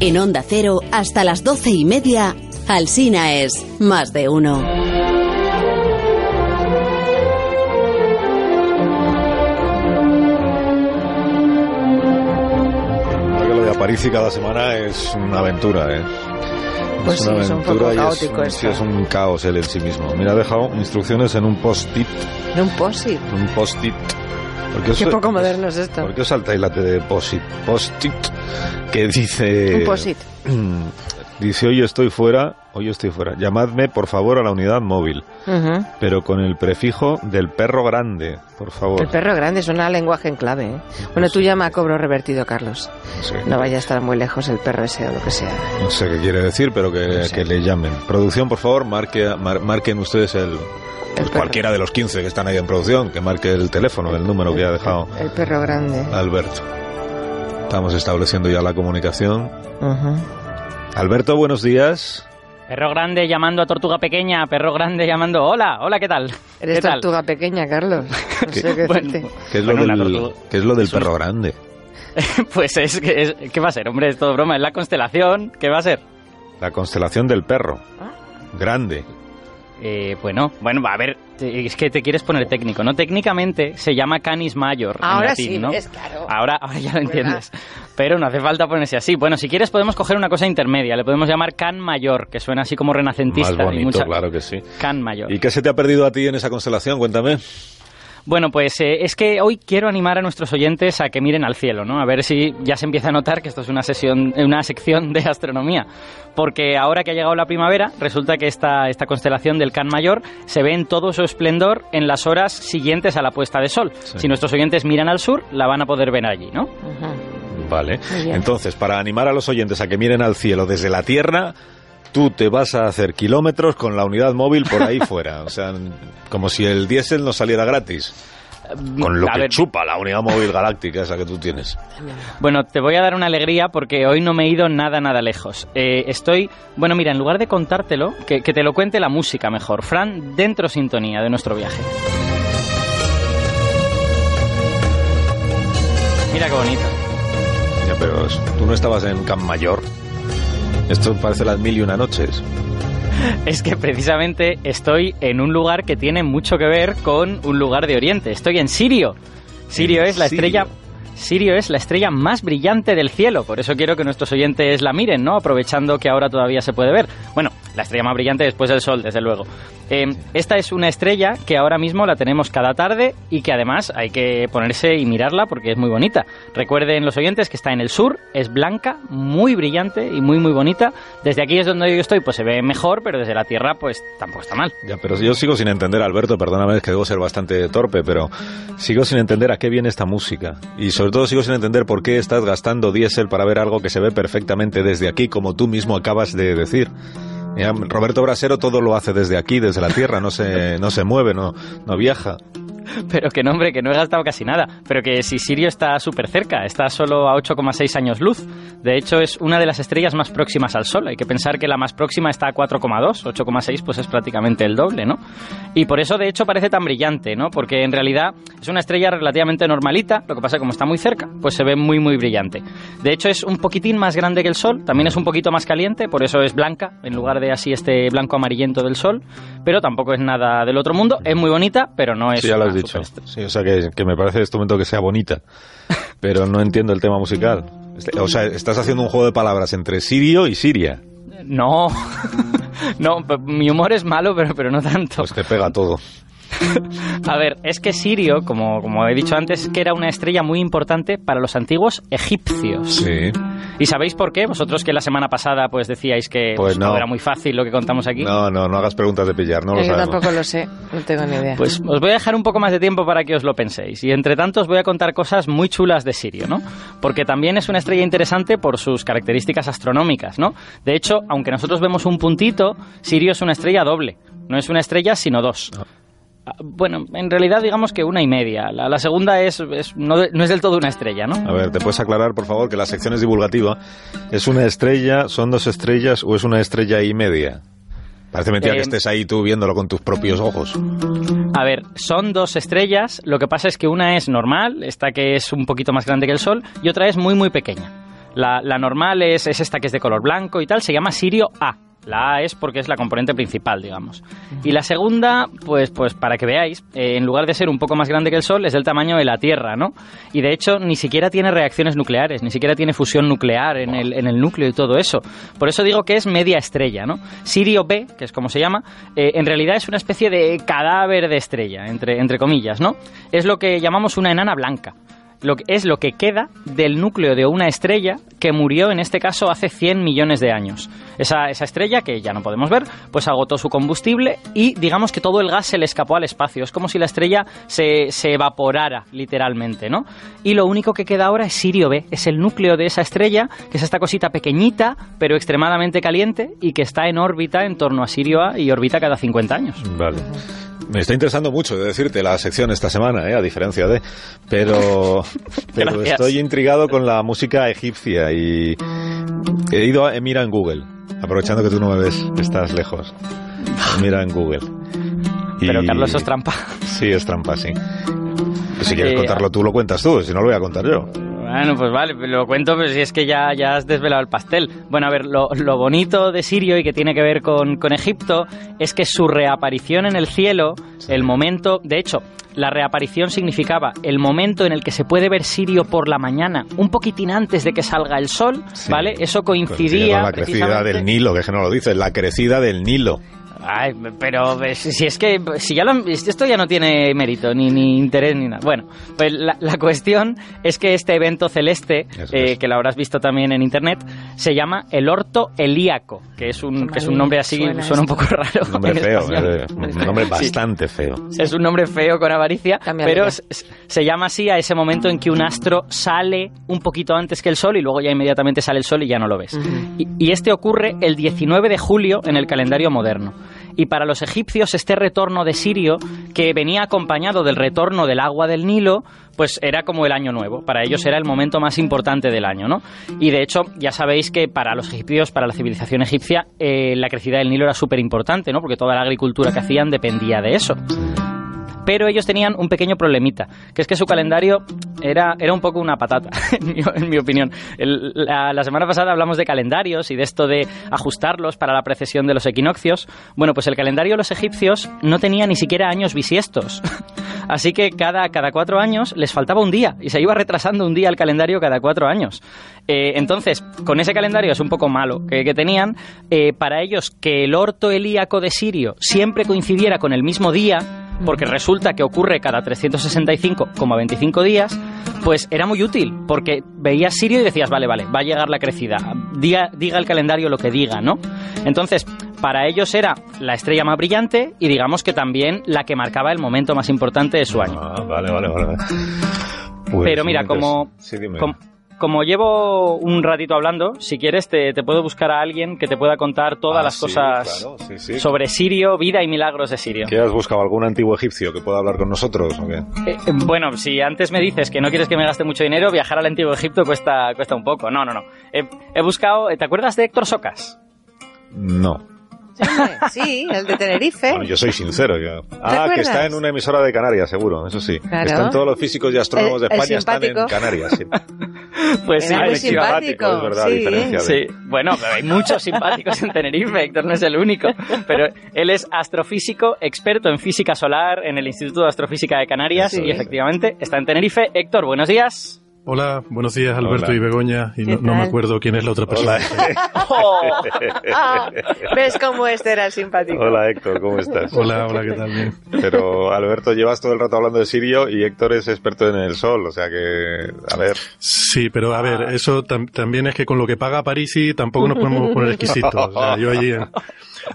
En Onda Cero, hasta las doce y media, Alsina es más de uno. Lo de Aparici cada semana es una aventura, ¿eh? Pues es sí, una es un aventura poco y caótico es, sí, esto. es un caos él en sí mismo. Mira, ha dejado instrucciones en un post-it. De un posit. Un post-it. ¿Por os- Qué poco moderno es esto. ¿Por qué os saltáis la T de post-it? Post-it. Que dice... Un posit. Dice, hoy estoy fuera, hoy estoy fuera. Llamadme, por favor, a la unidad móvil. Pero con el prefijo del perro grande, por favor. El perro grande suena a lenguaje en clave. ¿eh? Bueno, tú llama a cobro revertido, Carlos. Sí. No vaya a estar muy lejos el perro ese o lo que sea. No sé qué quiere decir, pero que, No sé. que le llamen. Producción, por favor, marque, mar- marquen ustedes el... pues cualquiera de los 15 que están ahí en producción, que marque el teléfono, el número que ha dejado El perro grande. Alberto. Estamos estableciendo ya la comunicación. Alberto, buenos días. Perro grande llamando a tortuga pequeña, perro grande llamando hola, hola, ¿qué tal? Eres ¿Qué tal? tortuga pequeña, Carlos. No sé qué Bueno, decirte. ¿Qué es lo Bueno, una del, tortuga. qué es lo del Es un- perro grande? Pues es que, es- ¿qué va a ser? Hombre, es todo broma, es la constelación, ¿qué va a ser? La constelación del perro. Ah. Grande. Eh, bueno, bueno, a ver, te- es que te quieres poner técnico, ¿no? Técnicamente se llama canis mayor en Ahora latín, sí, ¿no? es claro. Ahora, ahora ya lo ¿Verdad? entiendes. Pero no hace falta ponerse así. Bueno, si quieres podemos coger una cosa intermedia, le podemos llamar can mayor, que suena así como renacentista. Más bonito, y mucha- claro que sí. Can mayor. ¿Y qué se te ha perdido a ti en esa constelación? Cuéntame. Bueno, pues eh, es que hoy quiero animar a nuestros oyentes a que miren al cielo, ¿no? A ver si ya se empieza a notar que esto es una sesión, una sección de astronomía. Porque ahora que ha llegado la primavera, resulta que esta, esta constelación del Can Mayor se ve en todo su esplendor en las horas siguientes a la puesta de sol. Si nuestros oyentes miran al sur, la van a poder ver allí, ¿no? Vale. Entonces, para animar a los oyentes a que miren al cielo desde la Tierra, tú te vas a hacer kilómetros con la unidad móvil por ahí fuera. O sea, como si el diésel no saliera gratis. Con lo A que ver, chupa la unidad móvil galáctica esa que tú tienes. Bueno, te voy a dar una alegría porque hoy no me he ido nada, nada lejos. Eh, estoy, bueno, mira, en lugar de contártelo, que, que te lo cuente la música mejor. Fran, dentro sintonía de nuestro viaje. Mira qué bonito. Ya, pero tú no estabas en Camp Mayor. Esto parece las mil y una noches. Es que precisamente estoy en un lugar que tiene mucho que ver con un lugar de Oriente. Estoy en Sirio. Sirio En es la Sirio. estrella. Sirio es la estrella más brillante del cielo, por eso quiero que nuestros oyentes la miren, ¿no? Aprovechando que ahora todavía se puede ver. Bueno, la estrella más brillante después del Sol, desde luego. Eh, esta es una estrella que ahora mismo la tenemos cada tarde y que además hay que ponerse y mirarla porque es muy bonita. Recuerden los oyentes que está en el sur, es blanca, muy brillante y muy muy bonita. Desde aquí es donde yo estoy, pues se ve mejor, pero desde la Tierra pues tampoco está mal. Ya, pero yo sigo sin entender, Alberto, perdóname, es que debo ser bastante torpe, pero sigo sin entender a qué viene esta música. Y sobre todo sigo sin entender por qué estás gastando diésel para ver algo que se ve perfectamente desde aquí, como tú mismo acabas de decir. Roberto Brasero todo lo hace desde aquí, desde la Tierra, no se, no se mueve, no, no viaja. Pero que no, hombre, que no he gastado casi nada. Pero que si Sirio está súper cerca, está solo a 8,6 años luz. De hecho, es una de las estrellas más próximas al Sol. Hay que pensar que la más próxima está a 4,2. 8,6 pues es prácticamente el doble, ¿no? Y por eso, de hecho, parece tan brillante, ¿no? Porque en realidad es una estrella relativamente normalita. Lo que pasa es que como está muy cerca, pues se ve muy, muy brillante. De hecho, es un poquitín más grande que el Sol. También es un poquito más caliente. Por eso es blanca, en lugar de así este blanco amarillento del Sol. Pero tampoco es nada del otro mundo. Es muy bonita, pero no es Sí, ya lo una has dicho. Sí, o sea que, que me parece en este momento que sea bonita, pero no entiendo el tema musical. Este- O sea, estás haciendo un juego de palabras entre Sirio y Siria. No, no, mi humor es malo, pero, pero no tanto. Pues te pega todo. A ver, es que Sirio, como, como he dicho antes, que era una estrella muy importante para los antiguos egipcios. Sí. ¿Y sabéis por qué? Vosotros que la semana pasada pues decíais que Pues pues, no. todo era muy fácil lo que contamos aquí. No, no, no hagas preguntas de pillar, no lo Yo sabemos. tampoco lo sé, no tengo ni idea. Pues os voy a dejar un poco más de tiempo para que os lo penséis. Y entre tanto os voy a contar cosas muy chulas de Sirio, ¿no? Porque también es una estrella interesante por sus características astronómicas, ¿no? De hecho, aunque nosotros vemos un puntito, Sirio es una estrella doble. No es una estrella, sino dos. Ah, Bueno, en realidad digamos que una y media. La, la segunda es, es- no, es del todo una estrella, ¿no? A ver, ¿te puedes aclarar, por favor, que la sección es divulgativa? ¿Es una estrella, son dos estrellas o es una estrella y media? Parece mentira Eh, que estés ahí tú viéndolo con tus propios ojos. A ver, son dos estrellas. Lo que pasa es que una es normal, esta que es un poquito más grande que el Sol, y otra es muy, muy pequeña. La, la normal es, es esta que es de color blanco y tal, se llama Sirio A. La A es porque es la componente principal, digamos. Y la segunda, pues, pues para que veáis, eh, en lugar de ser un poco más grande que el Sol, es del tamaño de la Tierra, ¿no? Y de hecho, ni siquiera tiene reacciones nucleares, ni siquiera tiene fusión nuclear en el, en el núcleo y todo eso. Por eso digo que es media estrella, ¿no? Sirio B, que es como se llama, eh, en realidad es una especie de cadáver de estrella, entre, entre comillas, ¿no? Es lo que llamamos una enana blanca. Lo que, es lo que queda del núcleo de una estrella que murió en este caso hace 100 millones de años. Esa, esa estrella, que ya no podemos ver, pues agotó su combustible y digamos que todo el gas se le escapó al espacio. Es como si la estrella se, se evaporara literalmente, ¿no? Y lo único que queda ahora es Sirio B, es el núcleo de esa estrella, que es esta cosita pequeñita, pero extremadamente caliente y que está en órbita en torno a Sirio A y orbita cada 50 años. Vale. Me está interesando mucho de decirte la sección esta semana, ¿eh? a diferencia de. Pero, pero estoy intrigado con la música egipcia y he ido a mira en Google, aprovechando que tú no me ves, estás lejos. Mira en Google. Y- Pero Carlos, eso es trampa. Sí, es trampa, sí. Si quieres Eh, contarlo tú, lo cuentas tú, si no lo voy a contar yo. Bueno, pues vale, lo cuento, pero si es que ya, ya has desvelado el pastel. Bueno, a ver, lo, lo bonito de Sirio y que tiene que ver con, con Egipto es que su reaparición en el cielo, el momento, de hecho, la reaparición significaba el momento en el que se puede ver Sirio por la mañana, un poquitín antes de que salga el sol, Sí. ¿vale? Eso Coincidía coincidía. con la crecida del Nilo, que es que no lo dices, la crecida del Nilo. Ay, pero eh, si es que si ya lo- esto ya no tiene mérito ni, ni interés ni nada. Bueno, pues la, la cuestión es que este evento celeste, eh, que lo habrás visto también en internet, se llama el orto helíaco, que es un que es un nombre así Suena suena un poco raro. Un nombre feo, eh, un nombre Sí. bastante feo. Es un nombre feo con avaricia, pero se llama así a ese momento en que un astro sale un poquito antes que el Sol y luego ya inmediatamente sale el Sol y ya no lo ves. y, y este ocurre el 19 de julio en el calendario moderno. Y para los egipcios este retorno de Sirio, que venía acompañado del retorno del agua del Nilo, pues era como el año nuevo. Para ellos era el momento más importante del año, ¿no? Y de hecho, ya sabéis que para los egipcios, para la civilización egipcia, eh, la crecida del Nilo era súper importante, ¿no? Porque toda la agricultura que hacían dependía de eso pero ellos tenían un pequeño problemita, que es que su calendario era, era un poco una patata, en mi, opinión. La, semana pasada hablamos de calendarios y de esto de ajustarlos para la precesión de los equinoccios. Bueno, pues el calendario de los egipcios no tenía ni siquiera años bisiestos. Así que cada, cada cuatro años les faltaba un día y se iba retrasando un día el calendario cada cuatro años. Eh, entonces, con ese calendario es un poco malo que, que tenían, eh, para ellos que el orto helíaco de Sirio siempre coincidiera con el mismo día, porque resulta que ocurre cada 365,25 días, pues era muy útil, porque veías Sirio y decías, vale, vale, va a llegar la crecida, diga, diga el calendario lo que diga, ¿no? Entonces, para ellos era la estrella más brillante y digamos que también la que marcaba el momento más importante de su año. Ah, vale, vale, vale. Pues Pero mira, como, Sí, dime. Com- como llevo un ratito hablando, si quieres te, te puedo buscar a alguien que te pueda contar todas Ah, las sí, cosas claro, sí, sí. sobre Sirio, vida y milagros de Sirio. ¿Qué has buscado? ¿Algún antiguo egipcio que pueda hablar con nosotros? o qué? Eh, eh, bueno, si antes me dices que no quieres que me gaste mucho dinero, viajar al antiguo Egipto cuesta, cuesta un poco. No, no, no. He, he buscado, ¿te acuerdas de Héctor Socas? No. Sí, el de Tenerife. Bueno, yo soy sincero. yo- Ah, que está en una emisora de Canarias, seguro, eso sí. Claro. Están todos los físicos y astrónomos de El- España están en. Canarias. Sí. Pues sí, muy simpático, es verdad, sí. Sí, bueno, pero hay muchos simpáticos en Tenerife, Héctor no es el único. Pero él es astrofísico, experto en física solar en el Instituto de Astrofísica de Canarias Sí. y efectivamente está en Tenerife. Héctor, buenos días. Hola, buenos días Alberto Hola. y Begoña. Y no, ¿Qué no me acuerdo quién es la otra persona. Oh. Ah, ¿Ves cómo este era el simpático? Hola Héctor, ¿cómo estás? Hola, hola, ¿qué tal? Bien. Pero Alberto, llevas todo el rato hablando de Sirio y Héctor es experto en el sol, o sea que, a ver, Sí, pero a ver, eso tam- también es que con lo que paga Parisi tampoco nos podemos poner exquisitos. O sea, yo allí, en,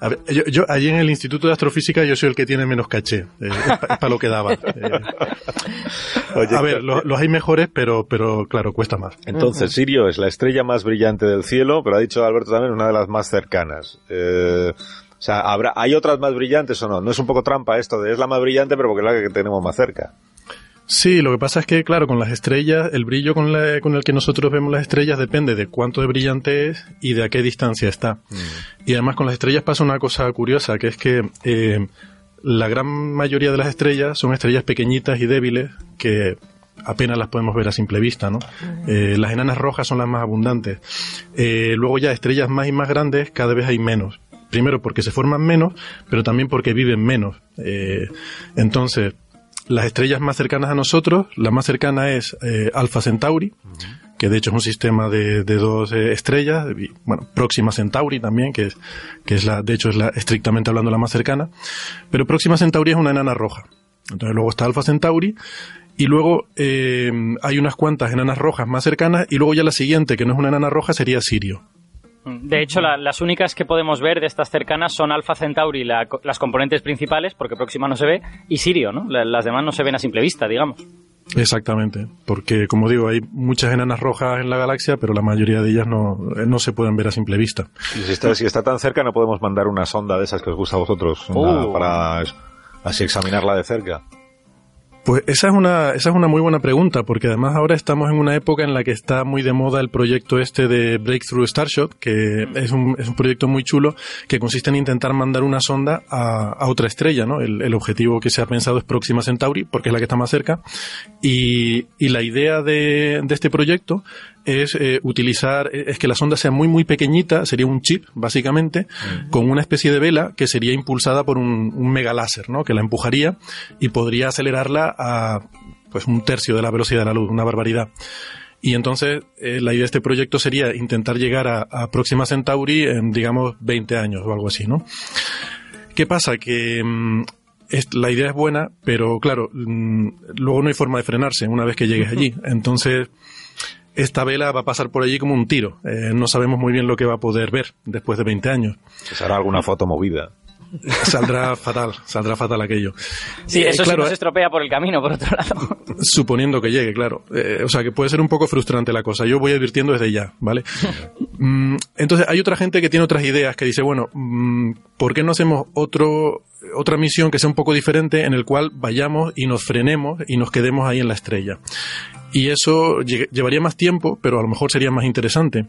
a ver, yo, yo allí en el Instituto de Astrofísica yo soy el que tiene menos caché. Eh, es para lo que daba. Eh, Oye, a ver, los hay mejores, pero, pero claro, cuesta más. Entonces, Sirio es la estrella más brillante del cielo, pero ha dicho Alberto también una de las más cercanas. Eh, o sea, ¿habrá, ¿hay otras más brillantes o no? No es un poco trampa esto de es la más brillante, pero porque es la que tenemos más cerca. Sí, lo que pasa es que, claro, con las estrellas, el brillo con, la- con el que nosotros vemos las estrellas depende de cuánto de brillante es y de a qué distancia está. Y además con las estrellas pasa una cosa curiosa, que es que eh, la gran mayoría de las estrellas son estrellas pequeñitas y débiles que apenas las podemos ver a simple vista, ¿no? Eh, las enanas rojas son las más abundantes. Eh, luego ya estrellas más y más grandes cada vez hay menos. Primero porque se forman menos, pero también porque viven menos. Eh, entonces, las estrellas más cercanas a nosotros, la más cercana es eh, Alpha Centauri, que de hecho es un sistema de, de dos eh, estrellas, y, bueno, Próxima Centauri también, que es, que es la, de hecho es la, estrictamente hablando la más cercana, pero Próxima Centauri es una enana roja. Entonces luego está Alpha Centauri, y luego eh, hay unas cuantas enanas rojas más cercanas, y luego ya la siguiente, que no es una enana roja, sería Sirio. De hecho, la- las únicas que podemos ver de estas cercanas son Alpha Centauri, la co- las componentes principales, porque Próxima no se ve, y Sirio, ¿no? La- las demás no se ven a simple vista, digamos. Exactamente, porque como digo, hay muchas enanas rojas en la galaxia, pero la mayoría de ellas no, eh, no se pueden ver a simple vista. Y si está, si está tan cerca, no podemos mandar una sonda de esas que os gusta a vosotros una- Oh. para así examinarla de cerca. Pues esa es una esa es una muy buena pregunta porque además ahora estamos en una época en la que está muy de moda el proyecto este de Breakthrough Starshot que es un, es un proyecto muy chulo que consiste en intentar mandar una sonda a, a otra estrella, ¿no? El, el objetivo que se ha pensado es Próxima Centauri porque es la que está más cerca y, y la idea de, de este proyecto es eh, utilizar, es que la sonda sea muy muy pequeñita, sería un chip básicamente, con una especie de vela que sería impulsada por un, un megaláser, ¿no? Que la empujaría y podría acelerarla a pues un tercio de la velocidad de la luz, una barbaridad. Y entonces eh, la idea de este proyecto sería intentar llegar a, a Próxima Centauri en digamos 20 años o algo así, ¿no? ¿Qué pasa? Que mm, es- la idea es buena, pero claro, mm, luego no hay forma de frenarse una vez que llegues allí. Entonces, esta vela va a pasar por allí como un tiro. Eh, no sabemos muy bien lo que va a poder ver después de 20 años. Se hará alguna foto movida. Saldrá fatal, saldrá fatal aquello. Sí, Eh, eso claro, sí nos estropea por el camino, por otro lado. Suponiendo que llegue, claro. Eh, o sea, que puede ser un poco frustrante la cosa. Yo voy advirtiendo desde ya, ¿vale? Mm, entonces, hay otra gente que tiene otras ideas que dice, bueno, mm, ¿por qué no hacemos otro, otra misión que sea un poco diferente en el cual vayamos y nos frenemos y nos quedemos ahí en la estrella? Y eso lle- llevaría más tiempo, pero a lo mejor sería más interesante.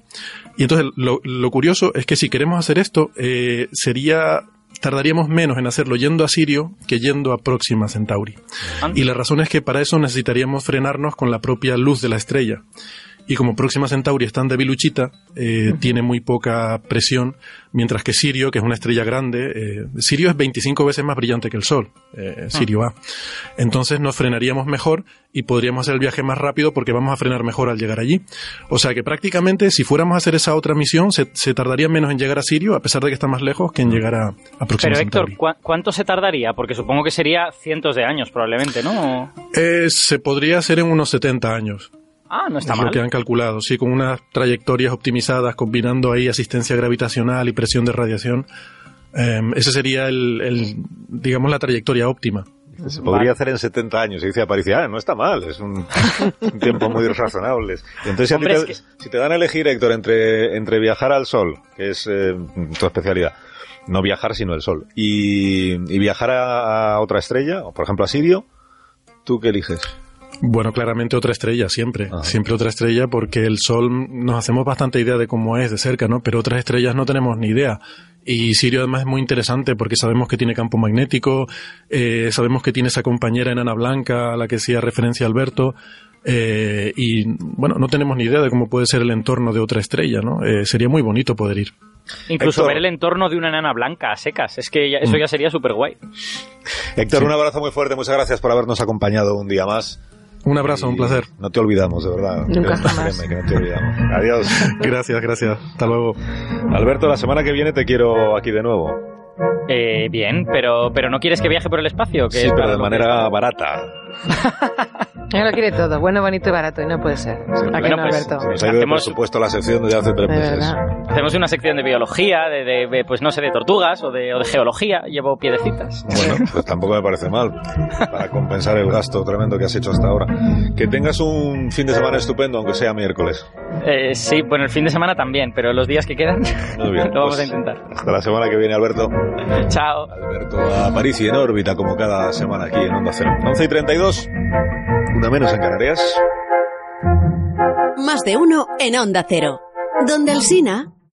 Y entonces, lo, lo curioso es que si queremos hacer esto, eh, sería tardaríamos menos en hacerlo yendo a Sirio que yendo a Próxima Centauri. Y la razón es que para eso necesitaríamos frenarnos con la propia luz de la estrella. Y como Próxima Centauri es tan debiluchita, eh, tiene muy poca presión, mientras que Sirio, que es una estrella grande, eh, Sirio es 25 veces más brillante que el Sol, eh, Sirio A. Entonces nos frenaríamos mejor y podríamos hacer el viaje más rápido porque vamos a frenar mejor al llegar allí. O sea que prácticamente si fuéramos a hacer esa otra misión, se, se tardaría menos en llegar a Sirio, a pesar de que está más lejos, que en llegar a, a Próxima Pero Héctor, Centauri. ¿cuá- ¿cuánto se tardaría? Porque supongo que sería cientos de años, probablemente, ¿no? Se podría hacer en unos 70 años. Ah, no está es mal. lo que han calculado, sí, con unas trayectorias optimizadas, combinando ahí asistencia gravitacional y presión de radiación. Eh, ese sería el, el, digamos, la trayectoria óptima. Se podría hacer en 70 años. Y dice Aparicio, ah, no está mal, es un, un tiempo muy razonable. Entonces, si, Hombre, te, es si te dan a elegir, Héctor, entre, entre viajar al Sol, que es eh, tu especialidad, no viajar sino el Sol, y, y viajar a, a otra estrella, o por ejemplo a Sirio, ¿tú qué eliges? Bueno, claramente otra estrella, siempre. Ajá. Siempre otra estrella, porque el Sol nos hacemos bastante idea de cómo es de cerca, ¿no? Pero otras estrellas no tenemos ni idea. Y Sirio además es muy interesante porque sabemos que tiene campo magnético, eh, sabemos que tiene esa compañera enana blanca a la que hacía referencia Alberto, eh, y bueno, no tenemos ni idea de cómo puede ser el entorno de otra estrella, ¿no? Eh, sería muy bonito poder ir. Incluso Héctor. ver el entorno de una enana blanca a secas. Es que ya- eso Mm. ya sería súper guay. Héctor, un abrazo muy fuerte, muchas gracias por habernos acompañado un día más. Un abrazo, un placer. No te olvidamos, de verdad. Nunca Créeme, jamás. créeme que no te olvidamos. Adiós. Gracias, gracias. Hasta luego. Alberto, la semana que viene te quiero aquí de nuevo. Eh, bien, pero, pero ¿no quieres que viaje por el espacio? Que Sí, es pero de manera barata. Él lo quiere todo, bueno, bonito y barato, y no puede ser. ¿A que Bueno, no, pues, Alberto? Se nos ha ido de Hacemos- presupuesto la sección de hace tres De meses. verdad. Hacemos una sección de biología, de, de- de, pues no sé, de tortugas o de, o de geología. Llevo piedecitas. Bueno, pues tampoco me parece mal para compensar el gasto tremendo que has hecho hasta ahora. Que tengas un fin de semana estupendo, aunque sea miércoles. Eh, sí, bueno, el fin de semana también, pero los días que quedan Muy bien. lo vamos pues, a intentar. Hasta la semana que viene, Alberto. Chao. Alberto a París y en órbita, como cada semana aquí en Onda Cero. 11 y 32, una menos en Canarias. Más de uno en Onda Cero. Donde el Sina.